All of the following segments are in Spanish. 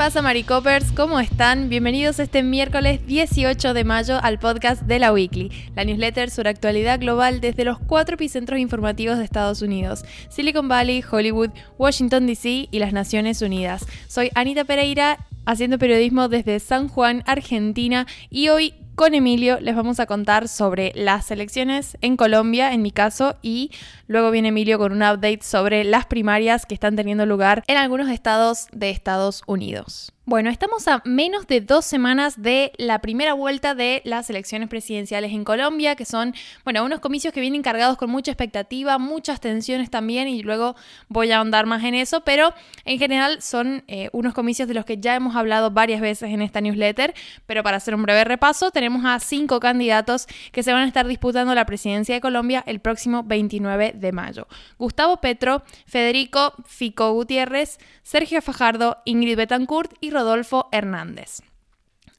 pasa, Maricopers? ¿Cómo están? Bienvenidos este miércoles 18 de mayo al podcast de la Weekly, la newsletter sobre actualidad global desde los cuatro epicentros informativos de Estados Unidos: Silicon Valley, Hollywood, Washington DC y las Naciones Unidas. Soy Anita Pereira, haciendo periodismo desde San Juan, Argentina, y hoy con Emilio les vamos a contar sobre las elecciones en Colombia, en mi caso, y luego viene Emilio con un update sobre las primarias que están teniendo lugar en algunos estados de Estados Unidos. Bueno, estamos a menos de dos semanas de la primera vuelta de las elecciones presidenciales en Colombia, que son, bueno, unos comicios que vienen cargados con mucha expectativa, muchas tensiones también, y luego voy a ahondar más en eso, pero en general son eh, unos comicios de los que ya hemos hablado varias veces en esta newsletter, pero para hacer un breve repaso, tenemos a cinco candidatos que se van a estar disputando la presidencia de Colombia el próximo 29 de mayo. Gustavo Petro, Federico Fico Gutiérrez, Sergio Fajardo, Ingrid Betancourt y Rodolfo Hernández.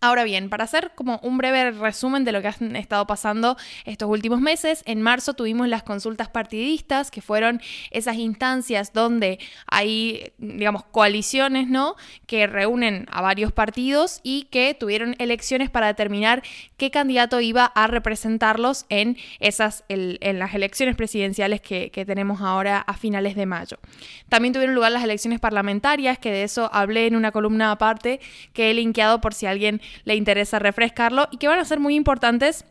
Ahora bien, para hacer como un breve resumen de lo que han estado pasando estos últimos meses, en marzo tuvimos las consultas partidistas, que fueron esas instancias donde hay, digamos, coaliciones, ¿no? Que reúnen a varios partidos y que tuvieron elecciones para determinar qué candidato iba a representarlos en esas, en las elecciones presidenciales que, que tenemos ahora a finales de mayo. También tuvieron lugar las elecciones parlamentarias, que de eso hablé en una columna aparte que he linkeado por si alguien le interesa refrescarlo y que van a ser muy importantes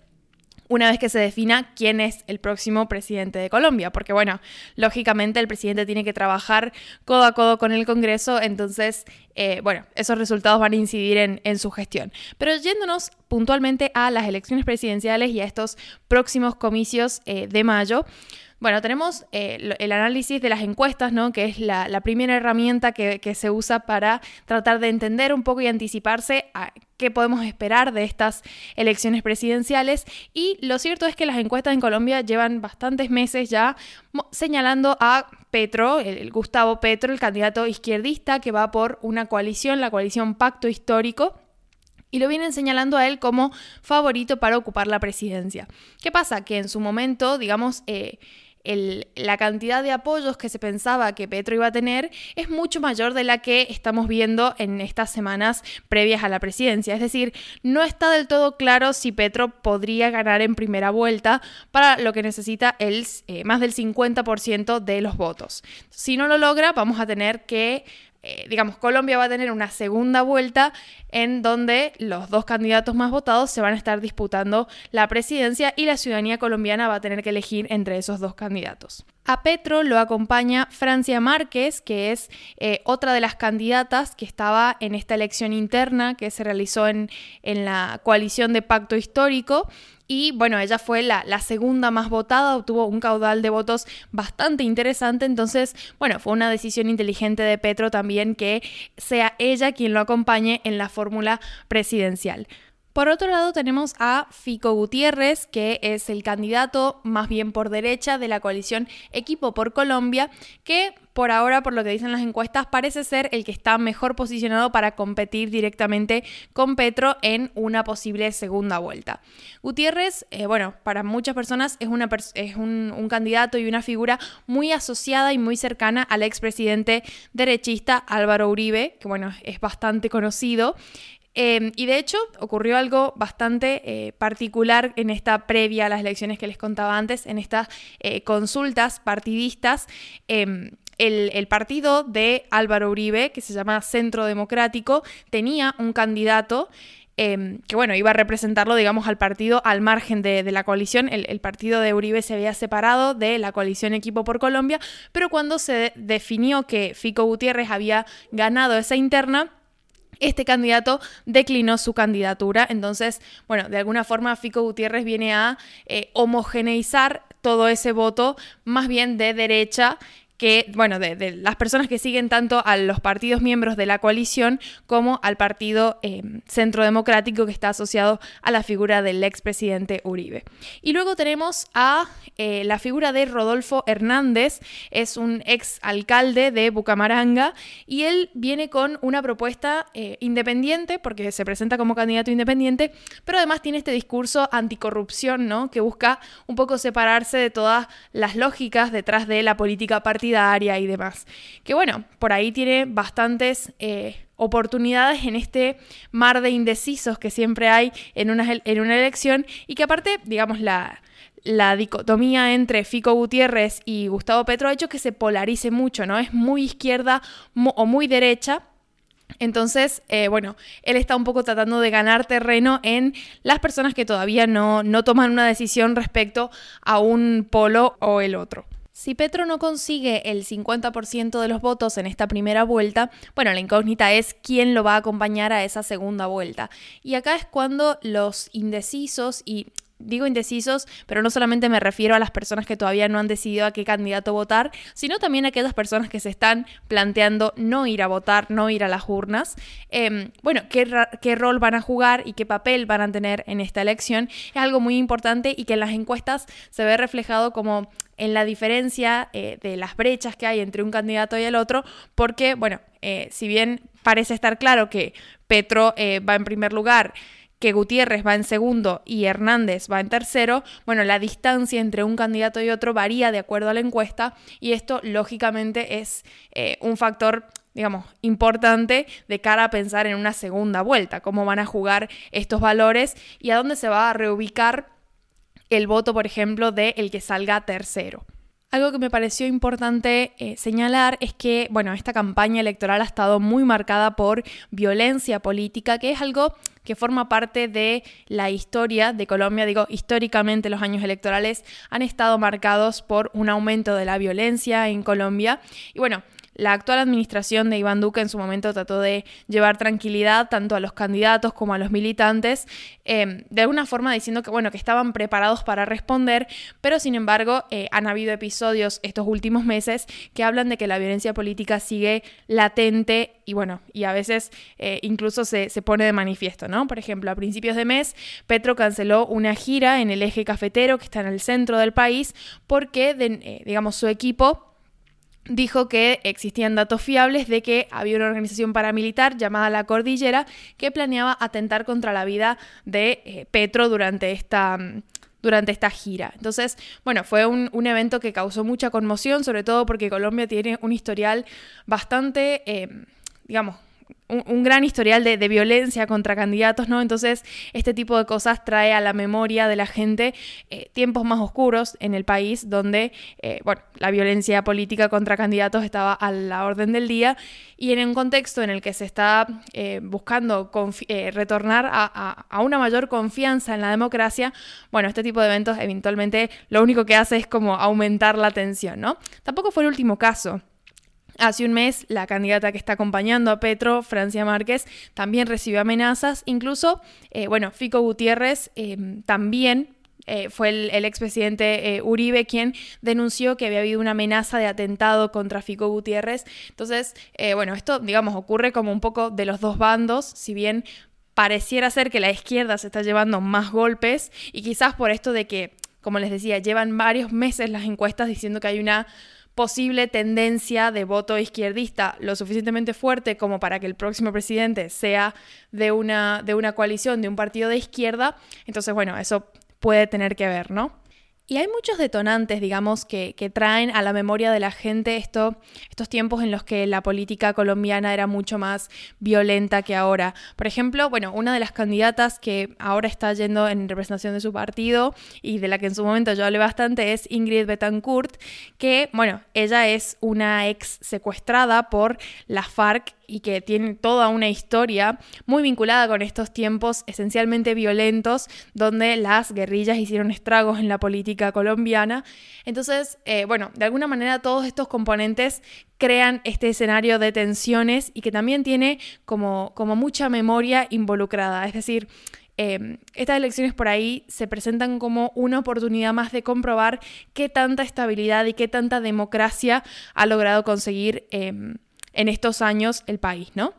una vez que se defina quién es el próximo presidente de Colombia, porque bueno, lógicamente el presidente tiene que trabajar codo a codo con el Congreso, entonces, eh, bueno, esos resultados van a incidir en, su gestión. Pero yéndonos puntualmente a las elecciones presidenciales y a estos próximos comicios eh, de mayo, bueno, tenemos eh, el análisis de las encuestas, ¿no? que es la, primera herramienta que, se usa para tratar de entender un poco y anticiparse a qué podemos esperar de estas elecciones presidenciales. Y lo cierto es que las encuestas en Colombia llevan bastantes meses ya señalando a Petro, el Gustavo Petro, el candidato izquierdista que va por una coalición, la coalición Pacto Histórico y lo vienen señalando a él como favorito para ocupar la presidencia. ¿Qué pasa? Que en su momento, digamos, eh, la cantidad de apoyos que se pensaba que Petro iba a tener es mucho mayor de la que estamos viendo en estas semanas previas a la presidencia. Es decir, no está del todo claro si Petro podría ganar en primera vuelta para lo que necesita el, eh, más del 50% de los votos. Si no lo logra, vamos a tener que eh, digamos, Colombia va a tener una segunda vuelta en donde los dos candidatos más votados se van a estar disputando la presidencia y la ciudadanía colombiana va a tener que elegir entre esos dos candidatos. A Petro lo acompaña Francia Márquez, que es eh, otra de las candidatas que estaba en esta elección interna que se realizó en, en la coalición de pacto histórico y bueno, ella fue la, segunda más votada, obtuvo un caudal de votos bastante interesante, entonces, bueno, fue una decisión inteligente de Petro también que sea ella quien lo acompañe en la fórmula presidencial. Por otro lado tenemos a Fico Gutiérrez, que es el candidato más bien por derecha de la coalición Equipo por Colombia, que por ahora, por lo que dicen las encuestas, parece ser el que está mejor posicionado para competir directamente con Petro en una posible segunda vuelta. Gutiérrez, eh, bueno, para muchas personas es, un, un candidato y una figura muy asociada y muy cercana al expresidente derechista Álvaro Uribe, que bueno, es bastante conocido. Em, y de hecho ocurrió algo bastante eh, particular en esta previa a las elecciones que les contaba antes, en estas eh, consultas partidistas. Em, el, partido de Álvaro Uribe, que se llama Centro Democrático, tenía un candidato em, que bueno, iba a representarlo, digamos, al partido al margen de, la coalición. El, el, partido de Uribe se había separado de la coalición Equipo por Colombia, pero cuando se definió que Fico Gutiérrez había ganado esa interna, este candidato declinó su candidatura. Entonces, bueno, de alguna forma Fico Gutiérrez viene a eh, homogeneizar todo ese voto más bien de derecha que, bueno, de, las personas que siguen tanto a los partidos miembros de la coalición como al partido eh, Centro Democrático que está asociado a la figura del expresidente Uribe. Y luego tenemos a eh, la figura de Rodolfo Hernández, es un ex alcalde de Bucamaranga y él viene con una propuesta eh, independiente porque se presenta como candidato independiente, pero además tiene este discurso anticorrupción, ¿no? Que busca un poco separarse de todas las lógicas detrás de la política partidaria y demás. Que bueno, por ahí tiene bastantes eh, oportunidades en este mar de indecisos que siempre hay en una, en una elección y que aparte, digamos, la, la dicotomía entre Fico Gutiérrez y Gustavo Petro ha hecho que se polarice mucho, ¿no? Es muy izquierda o muy derecha. Entonces, eh, bueno, él está un poco tratando de ganar terreno en las personas que todavía no, no toman una decisión respecto a un polo o el otro. Si Petro no consigue el 50% de los votos en esta primera vuelta, bueno, la incógnita es quién lo va a acompañar a esa segunda vuelta. Y acá es cuando los indecisos y digo indecisos, pero no solamente me refiero a las personas que todavía no han decidido a qué candidato votar, sino también a aquellas personas que se están planteando no ir a votar, no ir a las urnas. Em, bueno, ¿qué, qué, rol van a jugar y qué papel van a tener en esta elección es algo muy importante y que en las encuestas se ve reflejado como en la diferencia eh, de las brechas que hay entre un candidato y el otro, porque, bueno, eh, si bien parece estar claro que Petro eh, va en primer lugar, que Gutiérrez va en segundo y Hernández va en tercero, bueno, la distancia entre un candidato y otro varía de acuerdo a la encuesta y esto lógicamente es un factor digamos, importante de cara a pensar en una segunda vuelta, cómo van a jugar estos valores y a dónde se va a reubicar el voto, por ejemplo, de el que salga tercero. Algo que me pareció importante eh, señalar es que, bueno, esta campaña electoral ha estado muy marcada por violencia política, que es algo que forma parte de la historia de Colombia. Digo, históricamente los años electorales han estado marcados por un aumento de la violencia en Colombia. Y bueno, la actual administración de Iván Duque en su momento trató de llevar tranquilidad tanto a los candidatos como a los militantes, em, de alguna forma diciendo que, bueno, que estaban preparados para responder, pero sin embargo eh, han habido episodios estos últimos meses que hablan de que la violencia política sigue latente y bueno, y a veces eh, incluso se, pone de manifiesto, ¿no? Por ejemplo, a principios de mes, Petro canceló una gira en el eje cafetero que está en el centro del país porque, eh, digamos, su equipo dijo que existían datos fiables de que había una organización paramilitar llamada La Cordillera que planeaba atentar contra la vida de eh, Petro durante esta, mm, durante esta gira. Entonces, bueno, fue un, evento que causó mucha conmoción, sobre todo porque Colombia tiene un historial bastante, eh, digamos, un, gran historial de, violencia contra candidatos, ¿no? Entonces, este tipo de cosas trae a la memoria de la gente eh, tiempos más oscuros en el país donde, eh, bueno, la violencia política contra candidatos estaba a la orden del día y en un contexto en el que se está eh, buscando retornar a, a, una mayor confianza en la democracia, bueno, este tipo de eventos eventualmente lo único que hace es como aumentar la tensión, ¿no? Tampoco fue el último caso. Hace un mes, la candidata que está acompañando a Petro, Francia Márquez, también recibió amenazas. Incluso, eh, bueno, Fico Gutiérrez em, también eh, fue el, expresidente eh, Uribe quien denunció que había habido una amenaza de atentado contra Fico Gutiérrez. Entonces, bueno, esto, digamos, ocurre como un poco de los dos bandos, si bien pareciera ser que la izquierda se está llevando más golpes y quizás por esto de que, como les decía, llevan varios meses las encuestas diciendo que hay una posible tendencia de voto izquierdista lo suficientemente fuerte como para que el próximo presidente sea de una, de una coalición, de un partido de izquierda, entonces bueno, eso puede tener que ver, ¿no? Y hay muchos detonantes, digamos, que, traen a la memoria de la gente esto, estos tiempos en los que la política colombiana era mucho más violenta que ahora. Por ejemplo, bueno, una de las candidatas que ahora está yendo en representación de su partido y de la que en su momento yo hablé bastante es Ingrid Betancourt, que, bueno, ella es una ex secuestrada por la FARC y que tiene toda una historia muy vinculada con estos tiempos esencialmente violentos donde las guerrillas hicieron estragos en la política colombiana. Entonces, eh, bueno, de alguna manera todos estos componentes crean este escenario de tensiones y que también tiene como, como mucha memoria involucrada. Es decir, em, estas elecciones por ahí se presentan como una oportunidad más de comprobar qué tanta estabilidad y qué tanta democracia ha logrado conseguir em, en estos años el país, ¿no?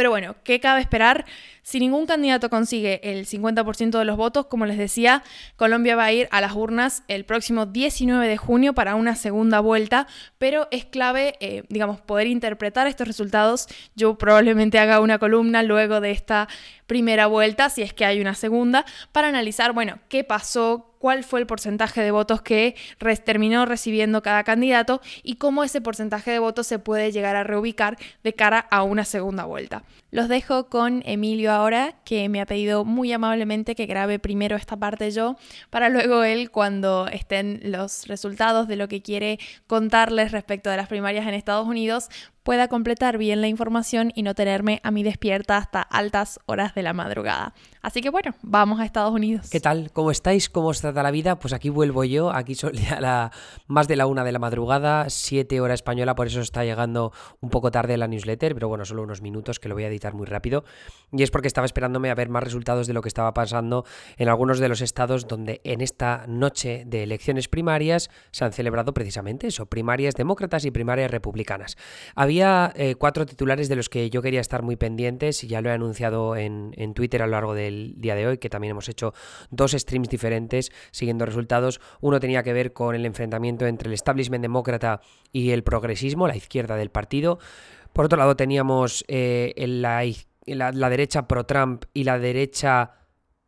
Pero bueno, ¿qué cabe esperar? Si ningún candidato consigue el 50% de los votos, como les decía, Colombia va a ir a las urnas el próximo 19 de junio para una segunda vuelta, pero es clave, eh, digamos, poder interpretar estos resultados. Yo probablemente haga una columna luego de esta primera vuelta, si es que hay una segunda, para analizar, bueno, qué pasó, cuál fue el porcentaje de votos que terminó recibiendo cada candidato y cómo ese porcentaje de votos se puede llegar a reubicar de cara a una segunda vuelta. Los dejo con Emilio ahora, que me ha pedido muy amablemente que grabe primero esta parte yo, para luego él, cuando estén los resultados de lo que quiere contarles respecto de las primarias en Estados Unidos, pueda completar bien la información y no tenerme a mí despierta hasta altas horas de la madrugada. Así que bueno, vamos a Estados Unidos. ¿Qué tal? ¿Cómo estáis? ¿Cómo os trata la vida? Pues aquí vuelvo yo, aquí son ya la, más de la una de la madrugada, siete hora española, por eso está llegando un poco tarde la newsletter, pero bueno, solo unos minutos que lo voy a muy rápido. Y es porque estaba esperándome a ver más resultados de lo que estaba pasando en algunos de los estados donde en esta noche de elecciones primarias se han celebrado precisamente eso, primarias demócratas y primarias republicanas. Había eh, cuatro titulares de los que yo quería estar muy pendientes y ya lo he anunciado en, en, Twitter a lo largo del día de hoy, que también hemos hecho dos streams diferentes siguiendo resultados. Uno tenía que ver con el enfrentamiento entre el establishment demócrata y el progresismo, la izquierda del partido. Por otro lado teníamos eh, la, derecha pro-Trump y la derecha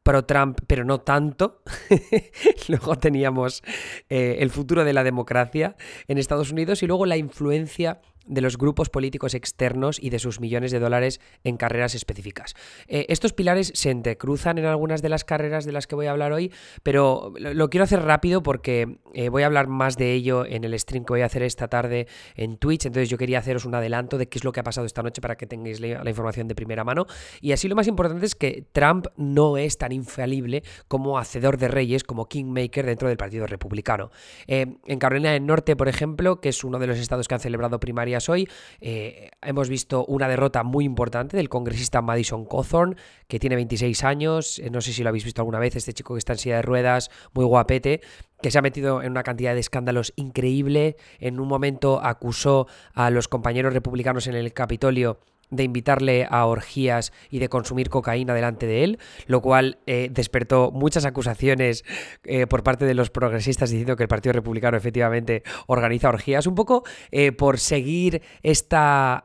pro-Trump, pero no tanto. luego teníamos eh, el futuro de la democracia en Estados Unidos y luego la influencia de los grupos políticos externos y de sus millones de dólares en carreras específicas. Eh, estos pilares se entrecruzan en algunas de las carreras de las que voy a hablar hoy, pero lo, quiero hacer rápido porque eh, voy a hablar más de ello en el stream que voy a hacer esta tarde en Twitch, entonces yo quería haceros un adelanto de qué es lo que ha pasado esta noche para que tengáis la, información de primera mano. Y así lo más importante es que Trump no es tan infalible como hacedor de reyes, como kingmaker dentro del Partido Republicano. Eh, en Carolina del Norte, por ejemplo, que es uno de los estados que han celebrado primarias hoy. Eh, hemos visto una derrota muy importante del congresista Madison Cawthorn, que tiene 26 años. Eh, no sé si lo habéis visto alguna vez, este chico que está en silla de ruedas, muy guapete que se ha metido en una cantidad de escándalos increíble. En un momento acusó a los compañeros republicanos en el Capitolio de invitarle a orgías y de consumir cocaína delante de él, lo cual eh, despertó muchas acusaciones eh, por parte de los progresistas diciendo que el Partido Republicano efectivamente organiza orgías, un poco eh, por seguir esta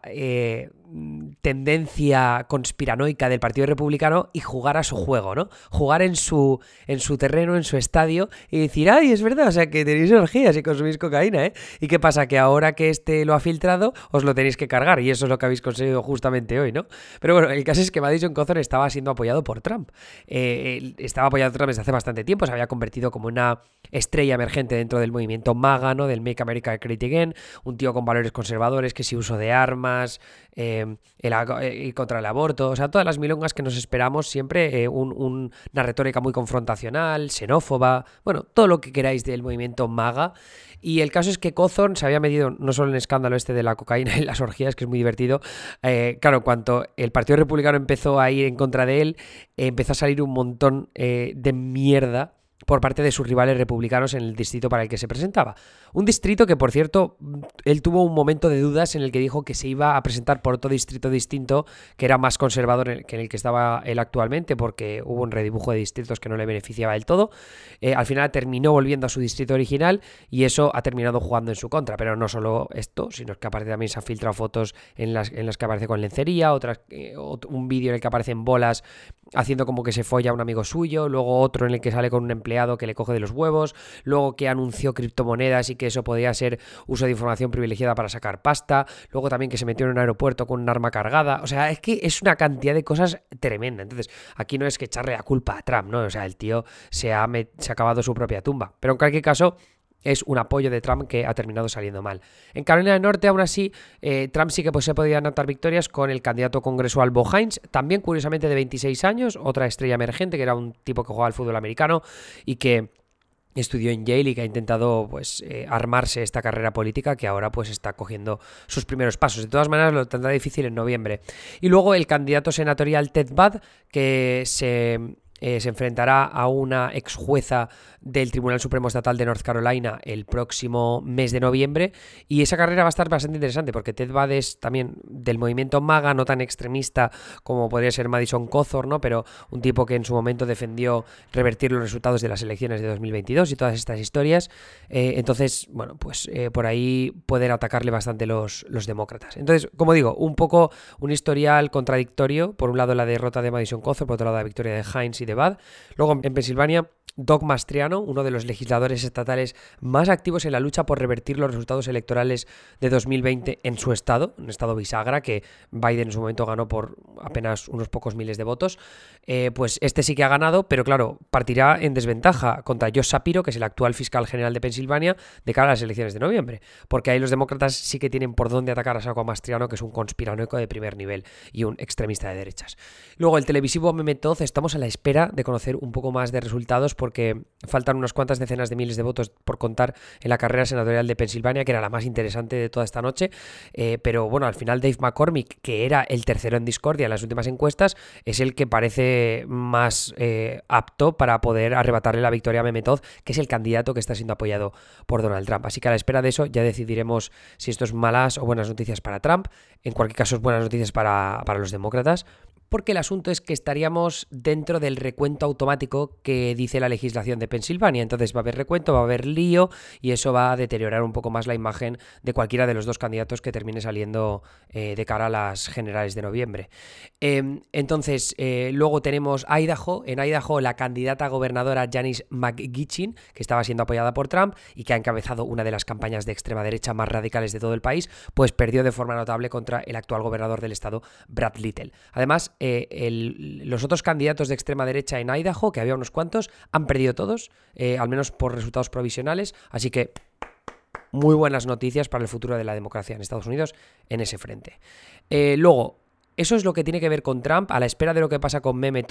tendencia conspiranoica del Partido Republicano y jugar a su juego, ¿no? Jugar en su, en su terreno, en su estadio y decir, ay, es verdad, o sea, que tenéis orgías y consumís cocaína, ¿eh? ¿Y qué pasa? Que ahora que este lo ha filtrado, os lo tenéis que cargar y eso es lo que habéis conseguido justamente hoy, ¿no? Pero bueno, el caso es que Madison Cawthorn estaba siendo apoyado por Trump. Eh, estaba apoyado por Trump desde hace bastante tiempo, se había convertido como una estrella emergente dentro del movimiento MAGA, ¿no? Del Make America Great Again, un tío con valores conservadores, que si uso de armas, eh, el, eh, contra el aborto, o sea, todas las milongas que nos esperamos siempre, eh, una retórica muy confrontacional, xenófoba, bueno, todo lo que queráis del movimiento MAGA. Y el caso es que Cawthorn se había metido no solo en el escándalo este de la cocaína y las orgías, que es muy divertido, eh, claro, cuando el Partido Republicano empezó a ir en contra de él, empezó a salir un montón de mierda por parte de sus rivales republicanos en el distrito para el que se presentaba. Un distrito que, por cierto, él tuvo un momento de dudas en el que dijo que se iba a presentar por otro distrito distinto, que era más conservador que en el que estaba él actualmente, porque hubo un redibujo de distritos que no le beneficiaba del todo. Eh, al final terminó volviendo a su distrito original y eso ha terminado jugando en su contra. Pero no solo esto, sino que aparte también se han filtrado fotos en las, en las que aparece con lencería, otras, eh, un vídeo en el que aparecen bolas haciendo como que se folla a un amigo suyo, luego otro en el que sale con un empleado que le coge de los huevos, luego que anunció criptomonedas y que eso podía ser uso de información privilegiada para sacar pasta, luego también que se metió en un aeropuerto con un arma cargada, o sea, es que es una cantidad de cosas tremenda. Entonces, aquí no es que echarle la culpa a Trump, ¿no? O sea, el tío se ha, se ha acabado su propia tumba. Pero en cualquier caso, es un apoyo de Trump que ha terminado saliendo mal. En Carolina del Norte, aún así, eh, Trump sí que pues, se podía anotar victorias con el candidato congresual Bo Hines, también curiosamente de 26 años, otra estrella emergente, que era un tipo que jugaba al fútbol americano y que estudió en Yale y que ha intentado pues eh, armarse esta carrera política que ahora pues está cogiendo sus primeros pasos. De todas maneras lo tendrá difícil en noviembre. Y luego el candidato senatorial Ted Budd que se eh, se enfrentará a una ex jueza del Tribunal Supremo Estatal de North Carolina el próximo mes de noviembre. Y esa carrera va a estar bastante interesante porque Ted Budd es también del movimiento MAGA, no tan extremista como podría ser Madison Cawthorn, ¿no? pero un tipo que en su momento defendió revertir los resultados de las elecciones de 2022 y todas estas historias. Eh, entonces, bueno, pues eh, por ahí pueden atacarle bastante los, los demócratas. Entonces, como digo, un poco un historial contradictorio. Por un lado la derrota de Madison Cawthorn, por otro lado la victoria de Heinz de Bad. Luego en Pensilvania Doc Mastriano, uno de los legisladores estatales más activos en la lucha por revertir los resultados electorales de 2020 en su estado, un estado bisagra que Biden en su momento ganó por apenas unos pocos miles de votos, eh, pues este sí que ha ganado, pero claro, partirá en desventaja contra Josh Shapiro, que es el actual fiscal general de Pensilvania, de cara a las elecciones de noviembre, porque ahí los demócratas sí que tienen por dónde atacar a Saco Mastriano, que es un conspiranoico de primer nivel y un extremista de derechas. Luego, el televisivo Memetoz, estamos a la espera de conocer un poco más de resultados porque faltan unas cuantas decenas de miles de votos por contar en la carrera senatorial de Pensilvania, que era la más interesante de toda esta noche. Eh, pero bueno, al final Dave McCormick, que era el tercero en discordia en las últimas encuestas, es el que parece más eh, apto para poder arrebatarle la victoria a Memetoz, que es el candidato que está siendo apoyado por Donald Trump. Así que a la espera de eso ya decidiremos si esto es malas o buenas noticias para Trump. En cualquier caso es buenas noticias para, para los demócratas porque el asunto es que estaríamos dentro del recuento automático que dice la legislación de Pensilvania. Entonces va a haber recuento, va a haber lío y eso va a deteriorar un poco más la imagen de cualquiera de los dos candidatos que termine saliendo eh, de cara a las generales de noviembre. Em, entonces, eh, luego tenemos Idaho. En Idaho, la candidata gobernadora Janice McGitchin, que estaba siendo apoyada por Trump y que ha encabezado una de las campañas de extrema derecha más radicales de todo el país, pues perdió de forma notable contra el actual gobernador del estado, Brad Little. Además, eh, los otros candidatos de extrema derecha en Idaho, que había unos cuantos, han perdido todos, eh, al menos por resultados provisionales, así que muy buenas noticias para el futuro de la democracia en Estados Unidos en ese frente. Eh, luego, eso es lo que tiene que ver con Trump, a la espera de lo que pasa con Meme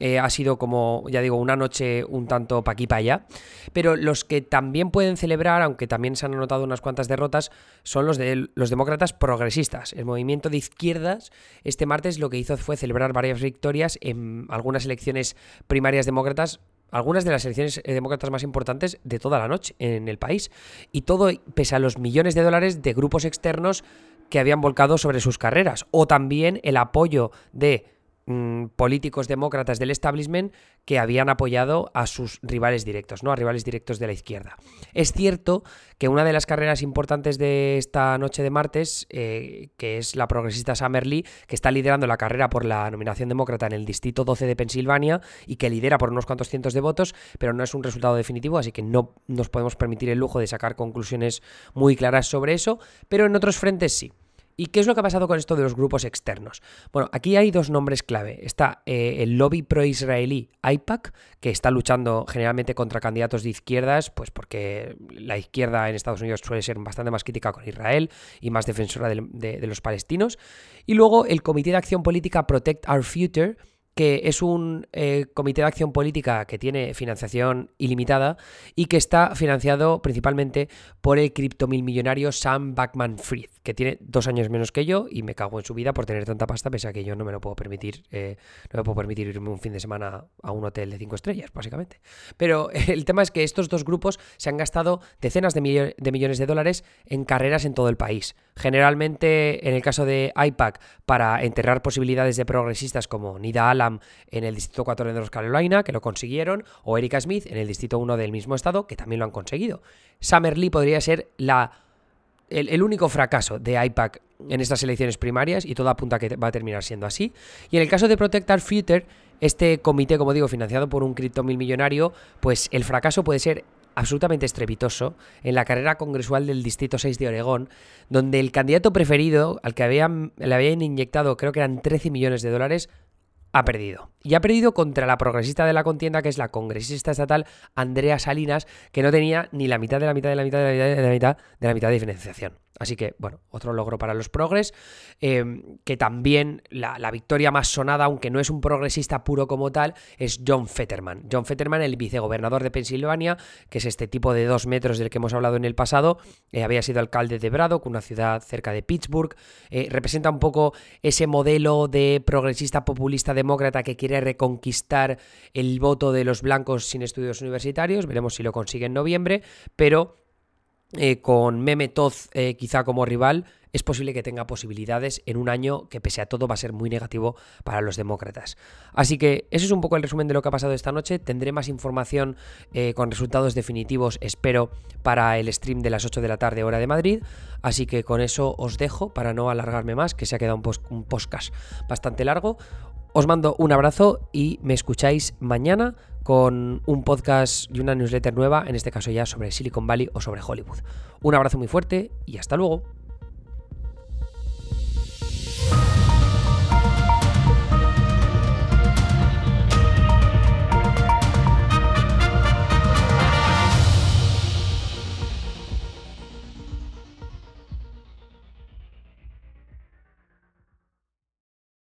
eh, ha sido como, ya digo, una noche un tanto pa' aquí pa' allá. Pero los que también pueden celebrar, aunque también se han anotado unas cuantas derrotas, son los de los demócratas progresistas. El movimiento de izquierdas este martes lo que hizo fue celebrar varias victorias en algunas elecciones primarias demócratas algunas de las elecciones eh, demócratas más importantes de toda la noche en el país. Y todo pese a los millones de dólares de grupos externos que habían volcado sobre sus carreras. O también el apoyo de Mm, políticos demócratas del establishment que habían apoyado a sus rivales directos, ¿no? A rivales directos de la izquierda. Es cierto que una de las carreras importantes de esta noche de martes, eh, que es la progresista Summer Lee, que está liderando la carrera por la nominación demócrata en el distrito 12 de Pensilvania y que lidera por unos cuantos cientos de votos, pero no es un resultado definitivo, así que no nos podemos permitir el lujo de sacar conclusiones muy claras sobre eso, pero en otros frentes sí. ¿Y qué es lo que ha pasado con esto de los grupos externos? Bueno, aquí hay dos nombres clave. Está eh, el lobby pro-israelí IPAC, que está luchando generalmente contra candidatos de izquierdas, pues porque la izquierda en Estados Unidos suele ser bastante más crítica con Israel y más defensora de los palestinos. Y luego el Comité de Acción Política Protect Our Future, que es un eh, comité de acción política que tiene financiación ilimitada y que está financiado principalmente por el criptomillonario Sam Backman Fried, que tiene dos años menos que yo y me cago en su vida por tener tanta pasta, pese a que yo no me lo puedo permitir, eh, no me puedo permitir irme un fin de semana a un hotel de cinco estrellas, básicamente. Pero el tema es que estos dos grupos se han gastado decenas de, de millones de dólares en carreras en todo el país. Generalmente, en el caso de IPAC, para enterrar posibilidades de progresistas como Nida Ala en el Distrito 4 de North Carolina, que lo consiguieron, o Erika Smith en el Distrito 1 del mismo estado, que también lo han conseguido. Summer Lee podría ser la, el, único fracaso de IPAC en estas elecciones primarias y todo apunta a que va a terminar siendo así. Y en el caso de Protect Our Future, este comité, como digo, financiado por un cripto mil millonario, pues el fracaso puede ser absolutamente estrepitoso en la carrera congresual del Distrito 6 de Oregón, donde el candidato preferido, al que habían, le habían inyectado creo que eran 13 millones de dólares, ha perdido. Y ha perdido contra la progresista de la contienda, que es la congresista estatal Andrea Salinas, que no tenía ni la mitad de la mitad de la mitad de la mitad de la mitad de la mitad de financiación. Así que, bueno, otro logro para los progres, em, que también la, victoria más sonada, aunque no es un progresista puro como tal, es John Fetterman. John Fetterman, el vicegobernador de Pensilvania, que es este tipo de dos metros del que hemos hablado en el pasado, eh, había sido alcalde de Braddock, una ciudad cerca de Pittsburgh, eh, representa un poco ese modelo de progresista populista demócrata que quiere reconquistar el voto de los blancos sin estudios universitarios, veremos si lo consigue en noviembre, pero eh, con Meme Toz eh, quizá como rival, es posible que tenga posibilidades en un año que pese a todo va a ser muy negativo para los demócratas. Así que ese es un poco el resumen de lo que ha pasado esta noche. Tendré más información eh, con resultados definitivos, espero, para el stream de las 8 de la tarde hora de Madrid. Así que con eso os dejo para no alargarme más, que se ha quedado un, un podcast bastante largo. Os mando un abrazo y me escucháis mañana con un podcast y una newsletter nueva, en este caso ya sobre Silicon Valley o sobre Hollywood. Un abrazo muy fuerte y hasta luego.